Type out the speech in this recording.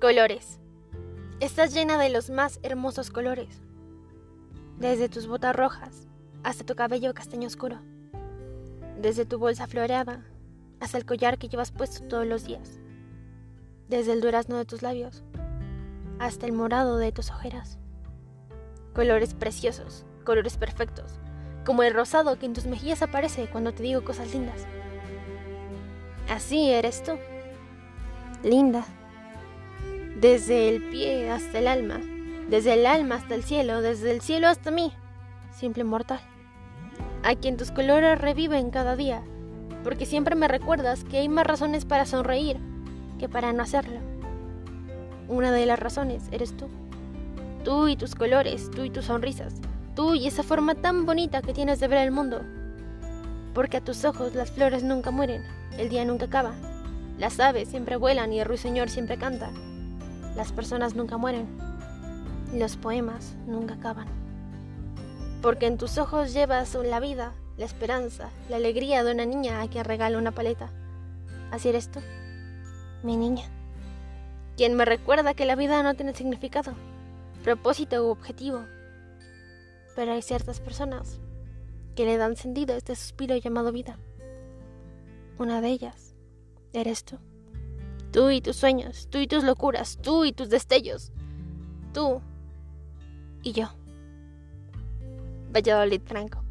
Colores. Estás llena de los más hermosos colores. Desde tus botas rojas hasta tu cabello castaño oscuro. Desde tu bolsa floreada hasta el collar que llevas puesto todos los días. Desde el durazno de tus labios hasta el morado de tus ojeras. Colores preciosos, colores perfectos, como el rosado que en tus mejillas aparece cuando te digo cosas lindas. Así eres tú. Linda desde el pie hasta el alma, desde el alma hasta el cielo, desde el cielo hasta mí, simple mortal, a quien tus colores reviven cada día, porque siempre me recuerdas que hay más razones para sonreír que para no hacerlo. Una de las razones eres tú, tú y tus colores, tú y tus sonrisas, tú y esa forma tan bonita que tienes de ver el mundo, porque a tus ojos las flores nunca mueren, el día nunca acaba. Las aves siempre vuelan y el ruiseñor siempre canta. Las personas nunca mueren. Los poemas nunca acaban. Porque en tus ojos llevas la vida, la esperanza, la alegría de una niña a quien regala una paleta. Así eres tú, mi niña. Quien me recuerda que la vida no tiene significado, propósito u objetivo. Pero hay ciertas personas que le dan sentido a este suspiro llamado vida. Una de ellas eres tú. Tú y tus sueños, tú y tus locuras, tú y tus destellos. Tú y yo. Valladolid Franco.